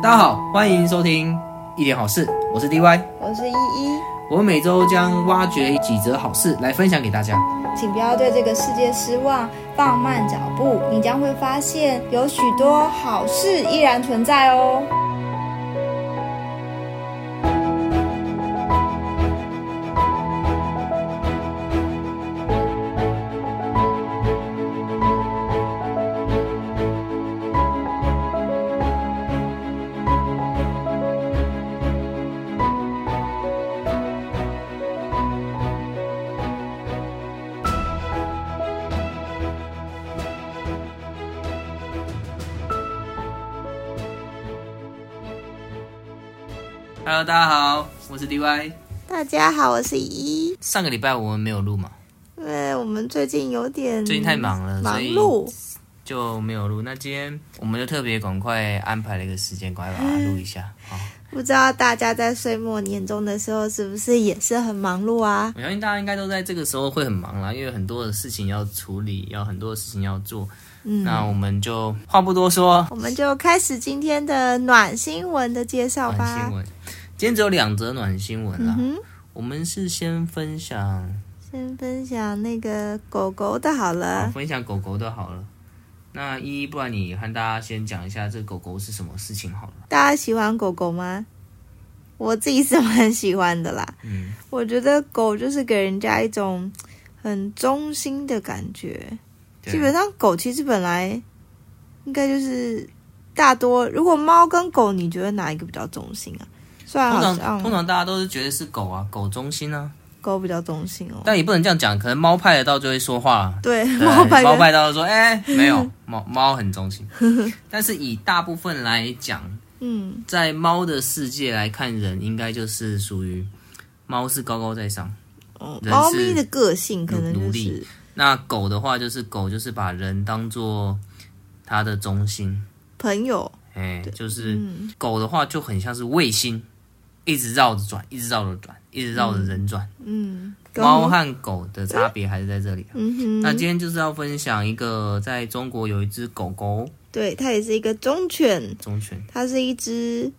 大家好，欢迎收听一点好事，我是 DY，我是依依。我们每周将挖掘几则好事来分享给大家，请不要对这个世界失望，放慢脚步，你将会发现有许多好事依然存在哦。Hello，大家好，我是 DY。大家好，我是依依。上个礼拜我们没有录嘛？因为我们最近有点最近太忙了，忙碌就没有录。那今天我们就特别赶快安排了一个时间，赶快把它录一下。好，不知道大家在岁末年终的时候是不是也是很忙碌啊？我相信大家应该都在这个时候会很忙啦，因为很多的事情要处理，要很多的事情要做。嗯，那我们就话不多说，我们就开始今天的暖新闻的介绍吧。暖新闻。今天只有两则暖新闻啦，嗯、我们是先分享，先分享那个狗狗的好了，好，分享狗狗的好了。那依依，不然你和大家先讲一下这狗狗是什么事情好了。大家喜欢狗狗吗？我自己是蛮喜欢的啦。嗯，我觉得狗就是给人家一种很忠心的感觉。基本上狗其实本来应该就是大多，如果猫跟狗，你觉得哪一个比较忠心啊？通常通常大家都是觉得是狗啊，狗忠心啊，狗比较忠心哦。但也不能这样讲，可能猫派的到就会说话。对，猫派猫派到说，哎、欸，没有猫猫很忠心。但是以大部分来讲，嗯，在猫的世界来看，人应该就是属于猫是高高在上。哦，猫咪的个性可能就是。那狗的话，就是狗就是把人当做它的中心朋友。哎、欸，就是、嗯、狗的话就很像是卫星。一直绕着转，一直绕着转，一直绕着人转。嗯，猫和狗的差别还是在这里。嗯哼。那今天就是要分享一个，在中国有一只狗狗，对，它也是一个忠犬。忠犬。它是一只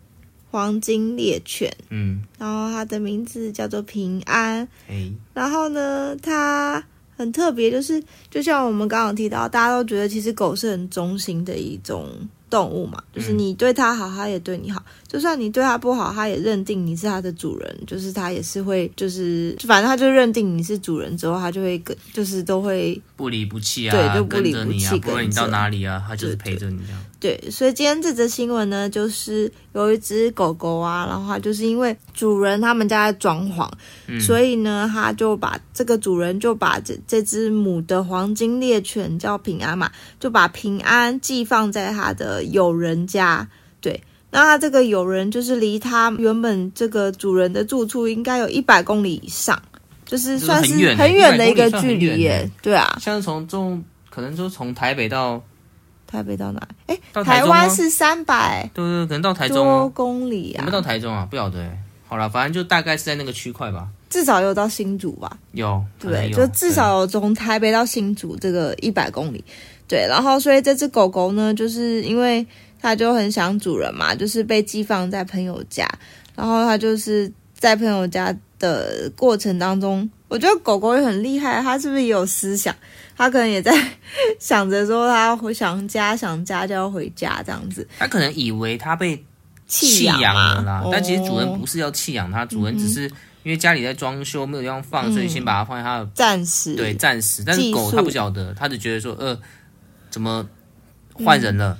黄金猎犬。嗯。然后它的名字叫做平安。哎。然后呢，它很特别，就是就像我们刚刚提到，大家都觉得其实狗是很忠心的一种。动物嘛，就是你对它好，它也对你好。就算你对它不好，它也认定你是它的主人，就是它也是会，就是反正它就认定你是主人之后，它就会跟，就是都会不离不弃啊，对，就不离不弃，不论你到哪里啊，它就是陪着你这样。对，对，所以今天这则新闻呢，就是有一只狗狗啊，然后它就是因为主人他们家在装潢，嗯，所以呢，它就把这个主人就把这这只母的黄金猎犬叫平安嘛，就把平安寄放在它的友人家。对，那他这个友人就是离他原本这个主人的住处应该有一百公里以上，就是算是很远的一个距离耶。对啊，像是从中可能就从台北到。台北到哪？哎，台湾是三百，对对，可能到台中多公里啊。有没有到台中啊？不晓得。好了，反正就大概是在那个区块吧。至少有到新竹吧？有，对，就至少有从台北到新竹这个一百公里。对，然后所以这只狗狗呢，就是因为它就很想主人嘛，就是被寄放在朋友家，然后它就是在朋友家的过程当中，我觉得狗狗也很厉害，它是不是也有思想？它可能也在想着说，它回想家，想家就要回家这样子。它可能以为它被弃养了啦，但其实主人不是要弃养它，主人只是因为家里在装修，没有地方放，所以先把它放在它的暂时。对，暂时。但是狗它不晓得，它只觉得说，呃，怎么换人了？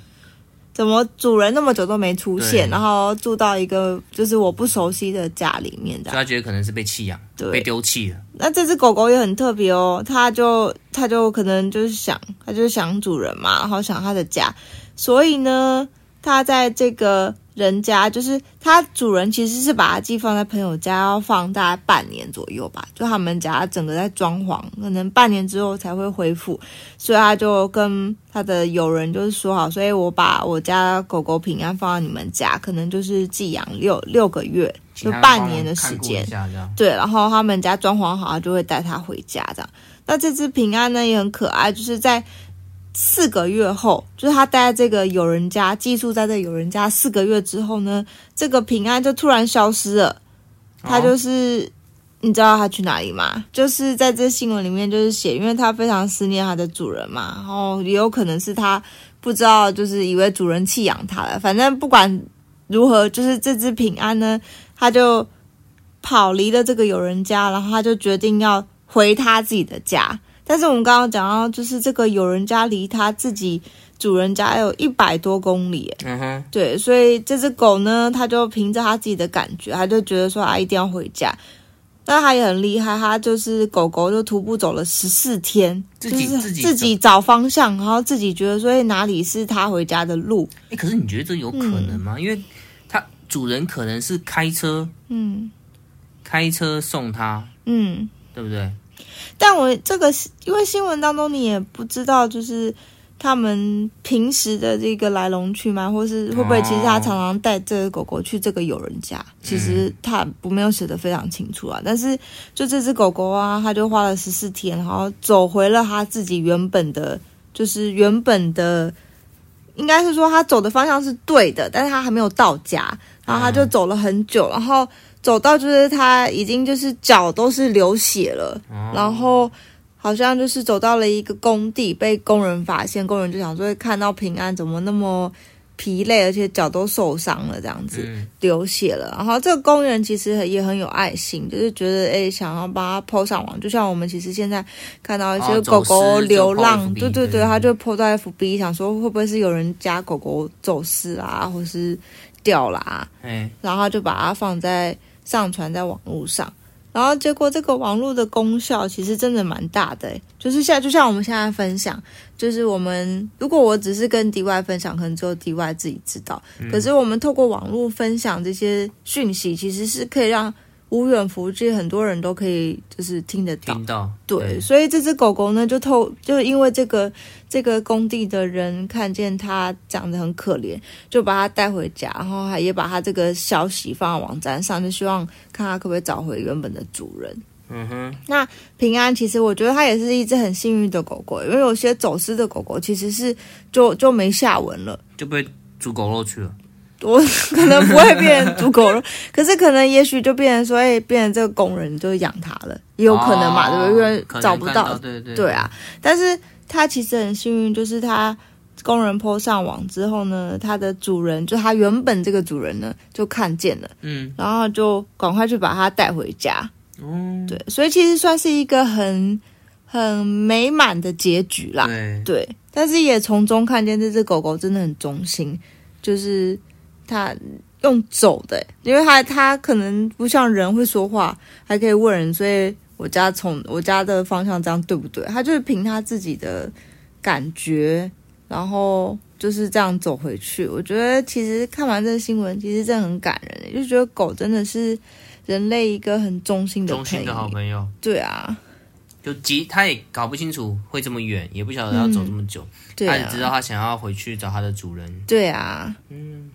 怎么主人那么久都没出现，然后住到一个就是我不熟悉的家里面的，所以他觉得可能是被弃养，对，被丢弃了。那这只狗狗也很特别哦，它就它就可能就是想，它就是想主人嘛，然后想它的家，所以呢，它在这个。人家就是它主人，其实是把它寄放在朋友家，要放大概半年左右吧。就他们家整个在装潢，可能半年之后才会恢复，所以他就跟他的友人就是说好，所以我把我家狗狗平安放到你们家，可能就是寄养六六个月，就半年的时间。对，然后他们家装潢好，他就会带它回家这样。那这只平安呢也很可爱，就是在。四个月后，就是他待在这个友人家，寄宿在这个友人家四个月之后呢，这个平安就突然消失了。他就是，哦、你知道他去哪里吗？就是在这新闻里面就是写，因为他非常思念他的主人嘛，然后也有可能是他不知道，就是以为主人弃养他了。反正不管如何，就是这只平安呢，他就跑离了这个友人家，然后他就决定要回他自己的家。但是我们刚刚讲到，就是这个有人家离他自己主人家有一百多公里，嗯哼，对，所以这只狗呢，它就凭着它自己的感觉，它就觉得说，啊，一定要回家。那它也很厉害，它就是狗狗就徒步走了十四天，自己就是自己找方向，然后自己觉得说哪里是它回家的路。哎，可是你觉得这有可能吗？嗯，因为它主人可能是开车，嗯，开车送它，嗯，对不对？但我这个因为新闻当中你也不知道，就是他们平时的这个来龙去脉，或是会不会其实他常常带这个狗狗去这个友人家，其实他不没有写得非常清楚啊。但是就这只狗狗啊，他就花了十四天，然后走回了他自己原本的，就是原本的，应该是说他走的方向是对的，但是他还没有到家，然后他就走了很久，然后。走到就是他已经就是脚都是流血了，哦、然后好像就是走到了一个工地，被工人发现，工人就想说会看到平安怎么那么疲累，而且脚都受伤了，这样子、嗯、流血了。然后这个工人其实也很有爱心，就是觉得诶想要把它 po 上网，就像我们其实现在看到一些狗狗流浪，哦、对对对，他就 po 到 FB，想说会不会是有人家狗狗走失啊，或是掉啦然后就把它放在。上传在网络上，然后结果这个网络的功效其实真的蛮大的，就是现在就像我们现在分享，就是我们如果我只是跟 DY 分享，可能只有 DY 自己知道，嗯、可是我们透过网络分享这些讯息，其实是可以让。无远弗届，很多人都可以就是听得到。听到，对，对，所以这只狗狗呢，就透，就因为这个这个工地的人看见它长得很可怜，就把它带回家，然后还也把它这个消息放在网站上，就希望看它可不可以找回原本的主人。嗯哼，那平安其实我觉得它也是一只很幸运的狗狗，因为有些走失的狗狗其实是就就没下文了，就被煮狗肉去了。我 可能不会变成猪狗肉，可是可能也许就变成说，哎，变成这个工人就养它了，也有可能嘛，哦、对不对？因为找不到，到对对对，对啊。但是它其实很幸运，就是它工人 po 上网之后呢，它的主人就它原本这个主人呢就看见了，嗯，然后就赶快去把它带回家，嗯，对，所以其实算是一个很很美满的结局啦，对，对。但是也从中看见这只狗狗真的很忠心，就是。他用走的，因为他他可能不像人会说话，还可以问人，所以我家从我家的方向这样对不对？他就是凭他自己的感觉，然后就是这样走回去。我觉得其实看完这个新闻，其实真的很感人，就觉得狗真的是人类一个很忠心的、忠心的好朋友。对啊，就急他也搞不清楚会这么远，也不晓得要走这么久，嗯对啊、他只知道他想要回去找他的主人。对啊，嗯。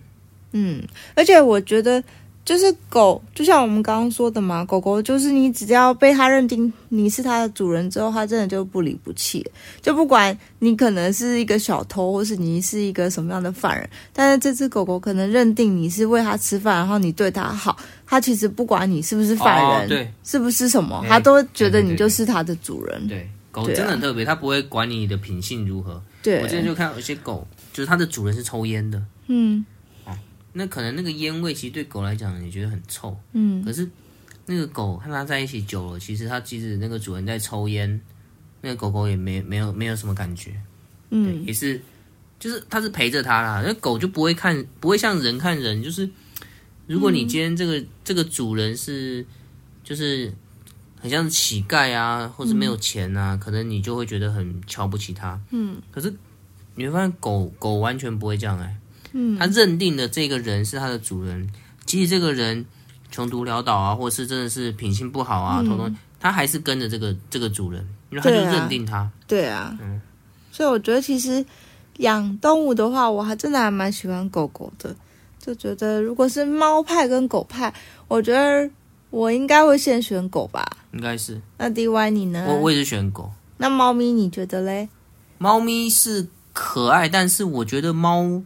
嗯，而且我觉得，就是狗，就像我们刚刚说的嘛，狗狗就是你只要被它认定你是它的主人之后，它真的就不离不弃，就不管你可能是一个小偷，或是你是一个什么样的犯人，但是这只狗狗可能认定你是喂它吃饭，然后你对它好，它其实不管你是不是犯人，哦、对，是不是什么，它都觉得你就是它的主人。对，对，对，对，狗真的很特别，它不会管你的品性如何。对，我之前就看到有些狗，就是它的主人是抽烟的，嗯。那可能那个烟味其实对狗来讲也觉得很臭，嗯，可是那个狗和它在一起久了，其实它即使那个主人在抽烟，那个狗狗也没没有没有什么感觉，嗯，也是，就是它是陪着它啦，那狗就不会看，不会像人看人，就是如果你今天这个、嗯、这个主人是就是很像乞丐啊，或者没有钱啊，嗯、可能你就会觉得很瞧不起它，嗯，可是你会发现狗狗完全不会这样哎、欸。嗯，他认定的这个人是他的主人，即使这个人穷途潦倒啊，或是真的是品性不好啊，偷东、嗯，他还是跟着这个这个主人，因为他就认定他。对啊，对啊，嗯，所以我觉得其实养动物的话，我还真的还蛮喜欢狗狗的，就觉得如果是猫派跟狗派，我觉得我应该会先选狗吧。应该是。那 DY 你呢？我我也是选狗。那猫咪你觉得嘞？猫咪是可爱，但是我觉得猫，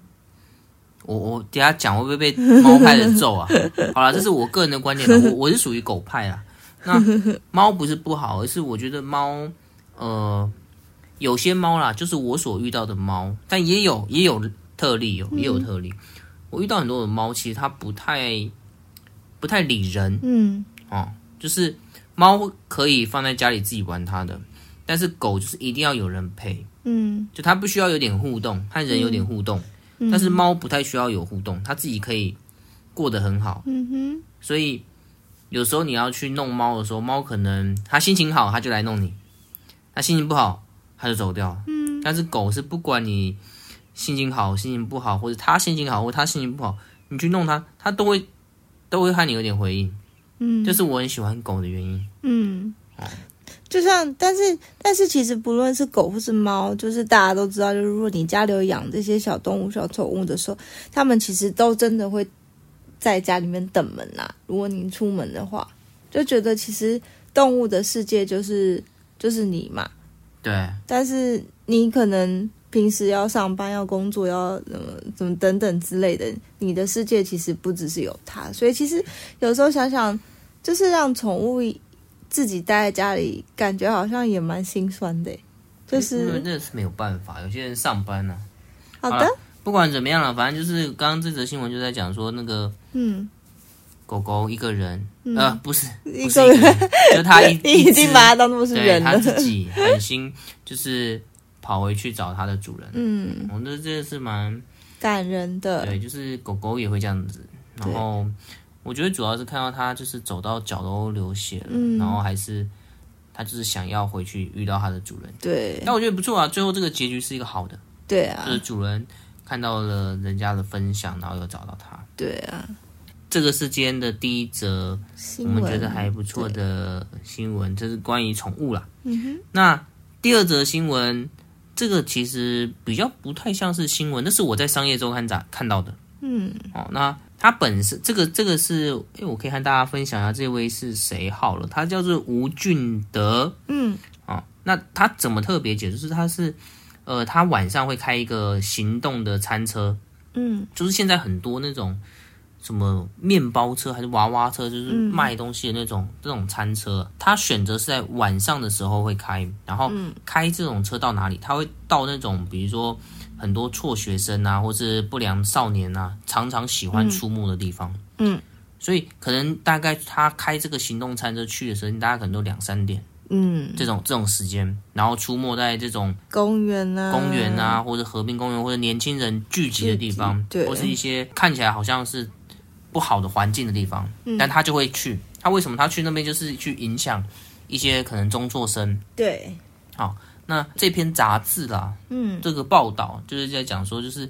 我我等下讲会不会被猫派的揍啊？好了，这是我个人的观点，我我是属于狗派啊。那 猫不是不好，而是我觉得猫，呃，有些猫啦，就是我所遇到的猫，但也有也有特例哦，也有特例。我遇到很多的猫，其实它不太不太理人，嗯，哦，就是猫可以放在家里自己玩它的，但是狗就是一定要有人陪。嗯，就它不需要有点互动，和人有点互动，嗯、但是猫不太需要有互动，它自己可以过得很好。嗯哼，所以有时候你要去弄猫的时候，猫可能它心情好，它就来弄你；它心情不好，它就走掉。嗯，但是狗是不管你心情好、心情不好，或者它心情好或它心情不好，你去弄它，它都会都会和你有点回应。嗯，这是我很喜欢狗的原因。嗯。就像，但是，但是，其实不论是狗或是猫，就是大家都知道，就是如果你家里有养这些小动物、小宠物的时候，它们其实都真的会在家里面等门呐。如果你出门的话，就觉得其实动物的世界就是就是你嘛。对。但是你可能平时要上班、要工作、要怎么怎么等等之类的，你的世界其实不只是有它。所以其实有时候想想，就是让宠物。自己待在家里，感觉好像也蛮心酸的，就是那是没有办法，有些人上班呢、啊。好的。好，不管怎么样了，反正就是刚刚这则新闻就在讲说那个，嗯，狗狗一个人，嗯、呃，不是，不是一个人，就他一 你已经把它当做是人了，他自己狠心就是跑回去找它的主人，嗯，我觉得这个是蛮感人的，对，就是狗狗也会这样子，然后。我觉得主要是看到他就是走到脚都流血了，嗯，然后还是他就是想要回去遇到他的主人。对，但我觉得不错啊，最后这个结局是一个好的。对啊，就是主人看到了人家的分享，然后又找到他。对啊，这个是今天的第一则我们觉得还不错的新闻，这是关于宠物啦。嗯哼。那第二则新闻，这个其实比较不太像是新闻，那是我在商业周刊上看到的。嗯。哦，那。他本身这个这个是，哎，我可以和大家分享一下这位是谁好了，他叫做吴俊德，嗯，啊、哦，那他怎么特别解？就是他是，呃，他晚上会开一个行动的餐车，嗯，就是现在很多那种什么面包车还是娃娃车，就是卖东西的那种、嗯、这种餐车，他选择是在晚上的时候会开，然后开这种车到哪里？他会到那种比如说。很多辍学生啊，或是不良少年啊，常常喜欢出没的地方。嗯，嗯，所以可能大概他开这个行动餐车去的时候，大家可能都两三点。嗯，这种这种时间，然后出没在这种公园啊、公园啊，或者河滨公园，或者年轻人聚集的地方，对，或是一些看起来好像是不好的环境的地方，嗯，但他就会去。他为什么他去那边？就是去影响一些可能中辍生。对，好。那这篇杂志啦，嗯，这个报道就是在讲说，就是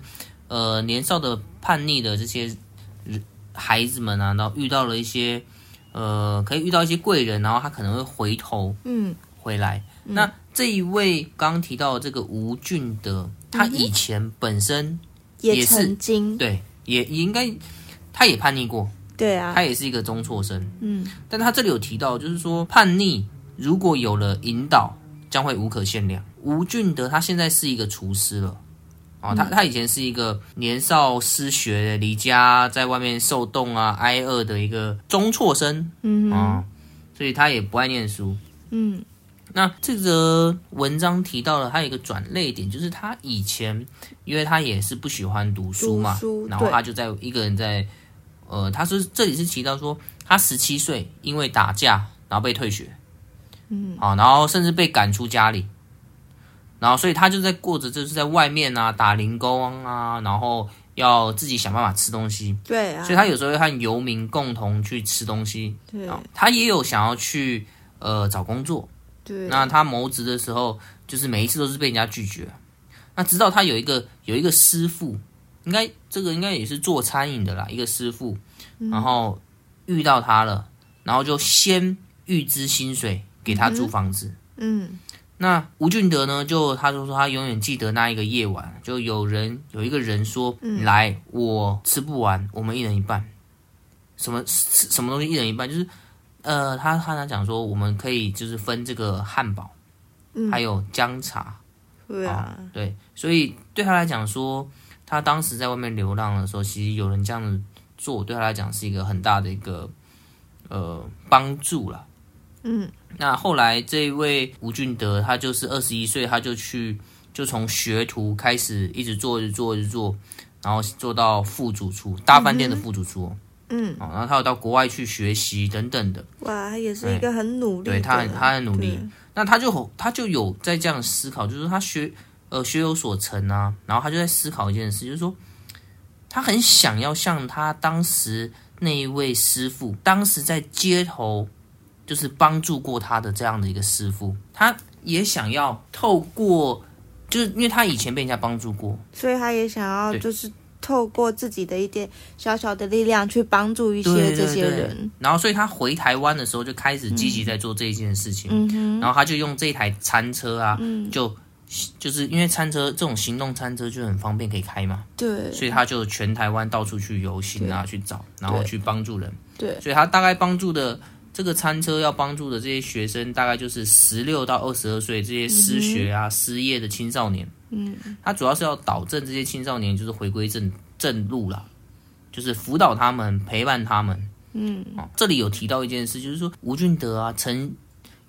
呃，年少的叛逆的这些孩子们啊，然后遇到了一些呃，可以遇到一些贵人，然后他可能会回头，嗯，回来。嗯、那这一位刚刚提到的这个吴俊德，他以前本身也是，也曾经。对，也也应该他也叛逆过，对啊，他也是一个中辍生，嗯，但他这里有提到，就是说叛逆如果有了引导。将会无可限量。吴俊德他现在是一个厨师了，哦，他他以前是一个年少失学、离家在外面受冻啊、挨饿的一个中辍生，嗯啊，所以他也不爱念书，嗯。那这则文章提到了他有一个转泪点，就是他以前因为他也是不喜欢读书嘛，书然后他就在一个人在，呃，他是这里是提到说他十七岁因为打架然后被退学。嗯，好，然后甚至被赶出家里，然后所以他就在过着就是在外面啊打零工啊，然后要自己想办法吃东西。对啊，所以他有时候会和游民共同去吃东西。对，他也有想要去呃找工作。对，那他谋职的时候，就是每一次都是被人家拒绝。那直到他有一个有一个师傅，应该这个应该也是做餐饮的啦，一个师傅，然后遇到他了，然后就先预支薪水。给他租房子，嗯，嗯，那吴俊德呢？就他就说他永远记得那一个夜晚，就有人有一个人说，嗯、来，我吃不完，我们一人一半，什么什么东西一人一半，就是呃，他他他讲说我们可以就是分这个汉堡，嗯，还有姜茶，对啊，对，所以对他来讲说，他当时在外面流浪的时候，其实有人这样子做，对他来讲是一个很大的一个呃帮助了。嗯，那后来这一位吴俊德，他就是二十一岁，他就去就从学徒开始，一直做，一直做，一直做，然后做到副主厨，大饭店的副主厨。嗯，然后他有到国外去学习等等的。哇，他也是一个很努力的，对他很他很努力。那他就他就有在这样思考，就是他学呃学有所成啊，然后他就在思考一件事，就是说他很想要像他当时那一位师傅，当时在街头就是帮助过他的这样的一个师傅，他也想要透过，就是因为他以前被人家帮助过，所以他也想要就是。透过自己的一点小小的力量去帮助一些这些人，对。对对，然后所以他回台湾的时候就开始积极在做这一件事情，嗯，然后他就用这一台餐车啊，嗯，就就是因为餐车这种行动餐车就很方便可以开嘛，对，所以他就全台湾到处去游行啊，去找，然后去帮助人，对，所以他大概帮助的这个餐车要帮助的这些学生，大概就是十六到二十二岁这些失学啊、嗯、失业的青少年。嗯，他主要是要导正这些青少年，就是回归正正路了，就是辅导他们，陪伴他们。嗯，哦，这里有提到一件事，就是说吴俊德啊，曾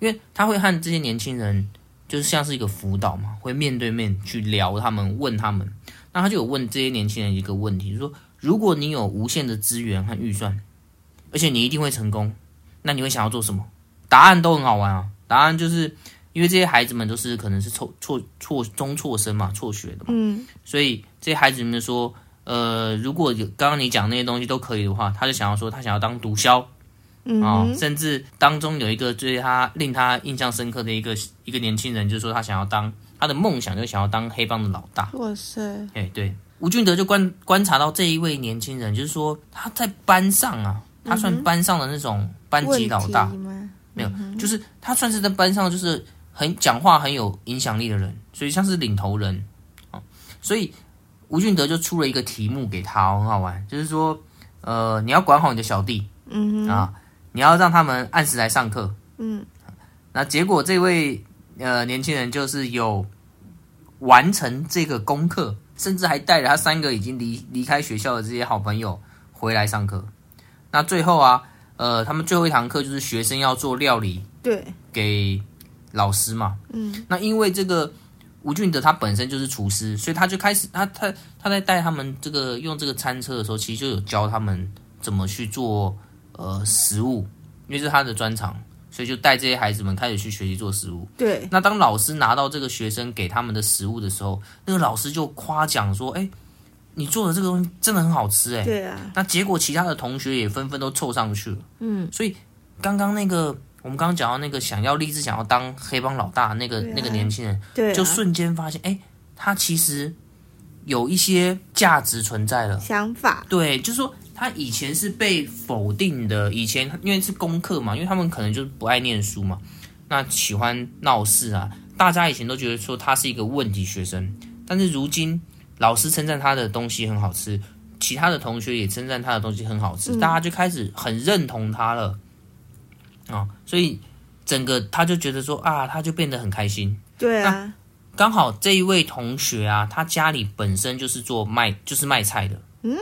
因为他会和这些年轻人，就是像是一个辅导嘛，会面对面去聊他们，问他们。那他就有问这些年轻人一个问题，就是说，如果你有无限的资源和预算，而且你一定会成功，那你会想要做什么？答案都很好玩啊，答案就是。因为这些孩子们都是可能是错错错中辍生嘛，辍学的嘛，嗯，所以这些孩子们说，呃，如果有刚刚你讲那些东西都可以的话，他就想要说，他想要当毒枭，嗯，啊、哦，甚至当中有一个对他令他印象深刻的一个一个年轻人，就是说他想要当他的梦想，就想要当黑帮的老大。哇塞，哎，对，吴俊德就观观察到这一位年轻人，就是说他在班上啊，他算班上的那种班级老大，嗯、没有，就是他算是在班上就是。很讲话很有影响力的人，所以像是领头人啊，所以吴俊德就出了一个题目给他，很好玩，就是说，呃，你要管好你的小弟，嗯啊，你要让他们按时来上课，嗯，那结果这位呃年轻人就是有完成这个功课，甚至还带着他三个已经离离开学校的这些好朋友回来上课。那最后啊，呃，他们最后一堂课就是学生要做料理，对，给。老师嘛，嗯，那因为这个吴俊德他本身就是厨师，所以他就开始他他他在带他们这个用这个餐车的时候，其实就有教他们怎么去做呃食物，因为是他的专长，所以就带这些孩子们开始去学习做食物。对，那当老师拿到这个学生给他们的食物的时候，那个老师就夸奖说：“哎，你做的这个东西真的很好吃，哎。”对啊。那结果其他的同学也纷纷都凑上去了。嗯，所以刚刚那个。我们刚刚讲到那个想要立志想要当黑帮老大那个、啊、那个年轻人，对、啊，就瞬间发现，哎，他其实有一些价值存在了。想法，对，就是说他以前是被否定的，以前因为是功课嘛，因为他们可能就是不爱念书嘛，那喜欢闹事啊，大家以前都觉得说他是一个问题学生，但是如今老师称赞他的东西很好吃，其他的同学也称赞他的东西很好吃，嗯、大家就开始很认同他了。啊、哦，所以整个他就觉得说啊，他就变得很开心。对啊，刚好这一位同学啊，他家里本身就是做卖，就是卖菜的。嗯，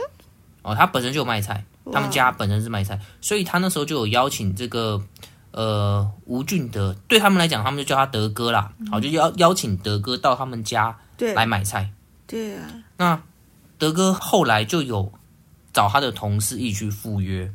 哦，他本身就有卖菜，他们家本身是卖菜，所以他那时候就有邀请这个呃吴俊德，对他们来讲，他们就叫他德哥啦。好、嗯，就邀邀请德哥到他们家来买菜。对，对啊，那德哥后来就有找他的同事一起去赴约。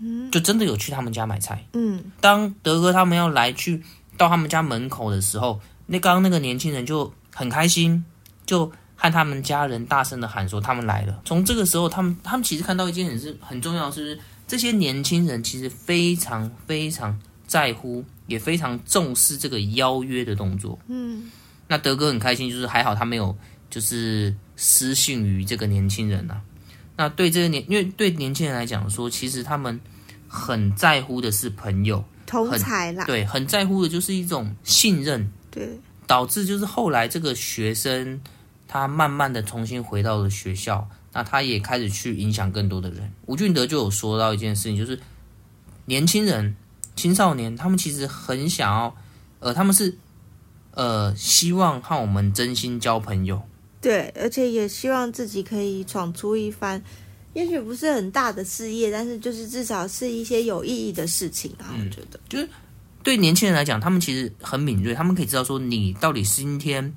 嗯就真的有去他们家买菜。嗯，当德哥他们要来去到他们家门口的时候，那刚刚那个年轻人就很开心，就和他们家人大声的喊说他们来了。从这个时候，他们他们其实看到一件很是很重要的是，这些年轻人其实非常非常在乎，也非常重视这个邀约的动作。嗯，那德哥很开心，就是还好他没有就是失信于这个年轻人啊。那对这个年，因为对年轻人来讲说，其实他们很在乎的是朋友，同侪啦，对，很在乎的就是一种信任，对，导致就是后来这个学生他慢慢的重新回到了学校，那他也开始去影响更多的人。吴俊德就有说到一件事情，就是年轻人、青少年，他们其实很想要，呃，他们是呃，希望和我们真心交朋友。对，而且也希望自己可以闯出一番，也许不是很大的事业，但是就是至少是一些有意义的事情啊。嗯，我觉得，就是对年轻人来讲，他们其实很敏锐，他们可以知道说你到底今天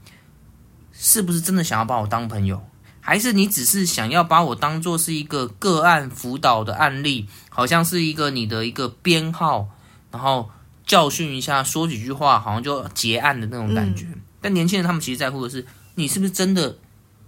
是不是真的想要把我当朋友，还是你只是想要把我当做是一个个案辅导的案例，好像是一个你的一个编号，然后教训一下，说几句话，好像就结案的那种感觉。嗯，但年轻人他们其实在乎的是。你是不是真的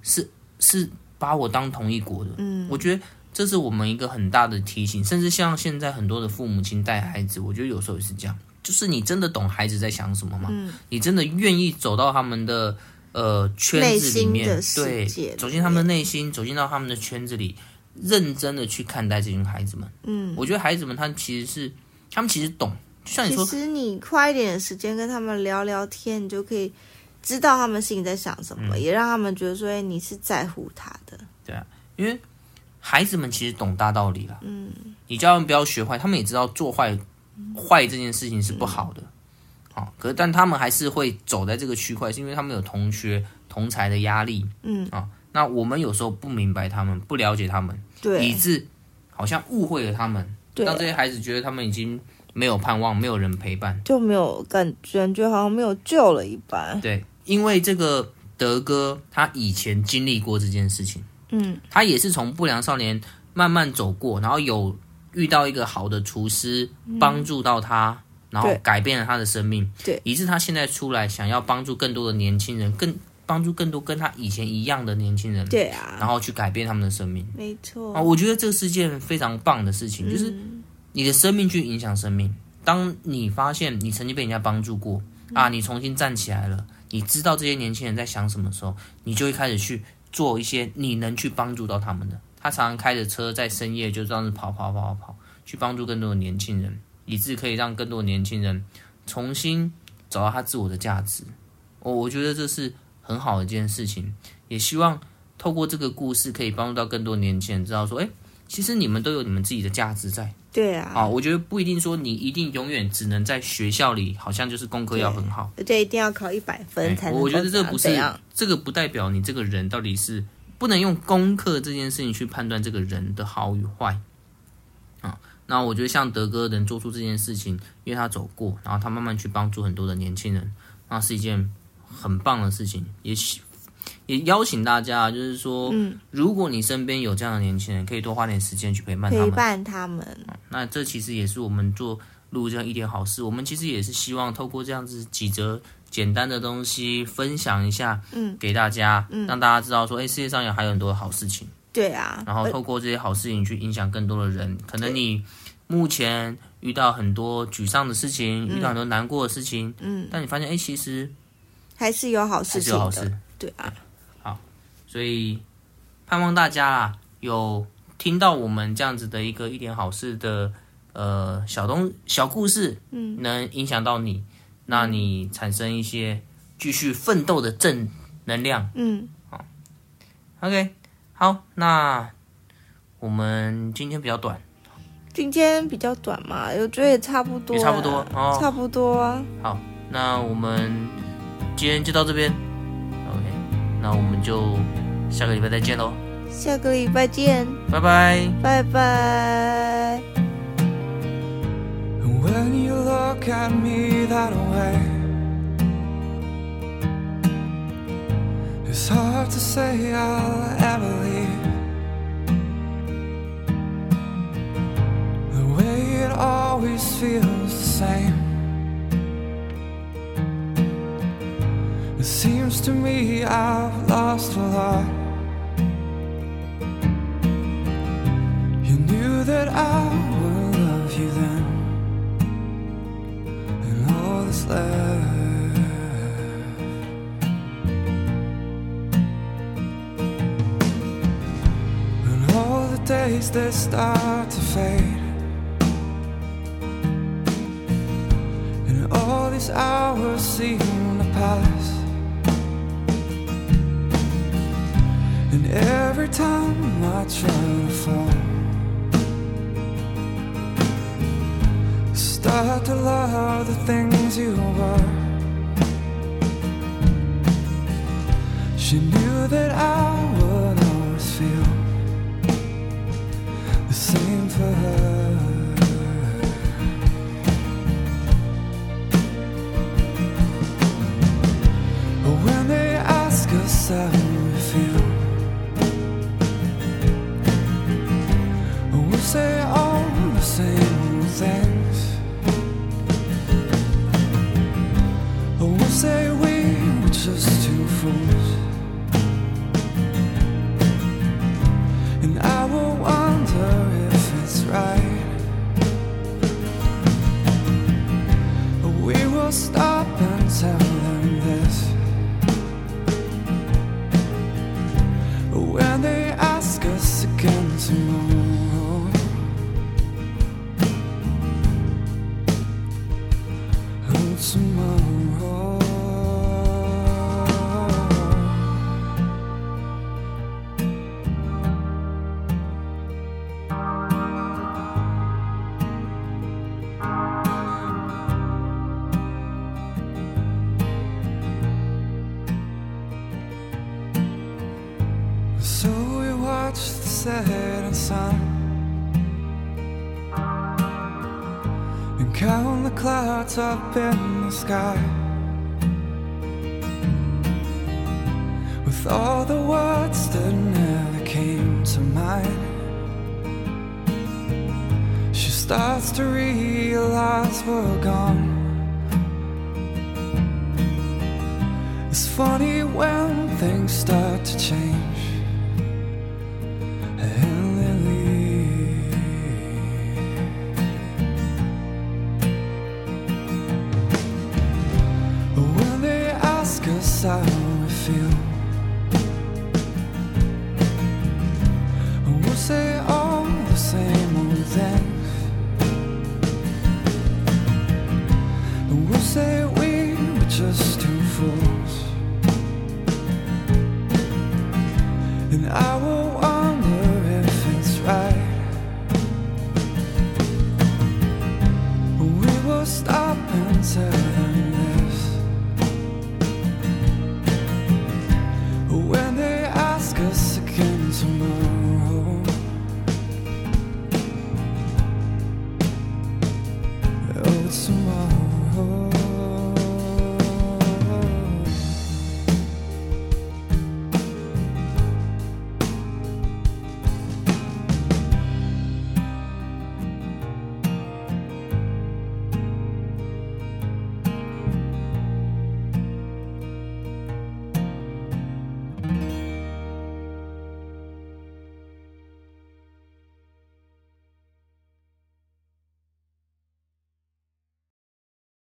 是是把我当同一国的？嗯，我觉得这是我们一个很大的提醒。甚至像现在很多的父母亲带孩子，我觉得有时候也是这样，就是你真的懂孩子在想什么吗？嗯，你真的愿意走到他们的呃圈子里面，对，走进他们的内心，走进到他们的圈子里，认真的去看待这群孩子们。嗯，我觉得孩子们他其实是他们其实懂，就像你说，其实你花一点时间跟他们聊聊天，你就可以。知道他们心里在想什么，嗯，也让他们觉得说：“哎，你是在乎他的。”对啊，因为孩子们其实懂大道理了。嗯，你叫他们不要学坏，他们也知道做坏坏这件事情是不好的。好，嗯，可是但他们还是会走在这个区块，是因为他们有同学同才的压力。嗯啊，那我们有时候不明白他们，不了解他们，对，以致好像误会了他们，让这些孩子觉得他们已经没有盼望，没有人陪伴，就没有感觉，觉好像没有救了一般。对。因为这个德哥他以前经历过这件事情，嗯，他也是从不良少年慢慢走过，然后有遇到一个好的厨师帮助到他，然后改变了他的生命，对，以致他现在出来想要帮助更多的年轻人，更帮助更多跟他以前一样的年轻人，对啊，然后去改变他们的生命，没错。啊，我觉得这是件非常棒的事情，就是你的生命去影响生命。当你发现你曾经被人家帮助过啊，你重新站起来了。你知道这些年轻人在想什么时候，你就会开始去做一些你能去帮助到他们的。他常常开着车在深夜就这样子跑跑跑跑跑，去帮助更多的年轻人，以致可以让更多的年轻人重新找到他自我的价值。我我觉得这是很好的一件事情，也希望透过这个故事可以帮助到更多年轻人知道说，诶，其实你们都有你们自己的价值在。对啊，啊，我觉得不一定说你一定永远只能在学校里，好像就是功课要很好，对，一定要考一百分才能。我觉得这不是这个不代表你这个人到底是不能用功课这件事情去判断这个人的好与坏啊。那我觉得像德哥能做出这件事情，因为他走过，然后他慢慢去帮助很多的年轻人，那是一件很棒的事情，也许。也邀请大家，就是说，嗯，如果你身边有这样的年轻人，可以多花点时间去陪伴他们。陪伴他们。那这其实也是我们做录这样一点好事。我们其实也是希望透过这样子几则简单的东西分享一下，嗯，给大家，嗯，让大家知道说，哎，世界上有还有很多好事情。对啊。然后透过这些好事情去影响更多的人。可能你目前遇到很多沮丧的事情，遇到很多难过的事情，嗯，但你发现，哎，其实还是有好事情的。对啊。好所以，盼望大家啊，有听到我们这样子的一个一点好事的呃小东小故事，嗯，能影响到你，那你产生一些继续奋斗的正能量，嗯，好，OK，好，那我们今天比较短，今天比较短嘛，我觉得也差不多，也差不多，哦，差不多啊。好，那我们今天就到这边那我们就。下个礼拜再见喽！下个礼拜见，拜拜，拜拜。When you look at me that way, it's hard to say I'll ever leave. The way it always feels the same. It seems to me I've lost a lot. You knew that I will love you then and all that's left and all the days that start to fade and all these hours seem to pass and every time I try to fall start to love the things you were She knew that I would always feel the same for her. When they ask us how up in the sky. With all the words that never came to mind, she starts to realize we're gone. It's funny when things start to change.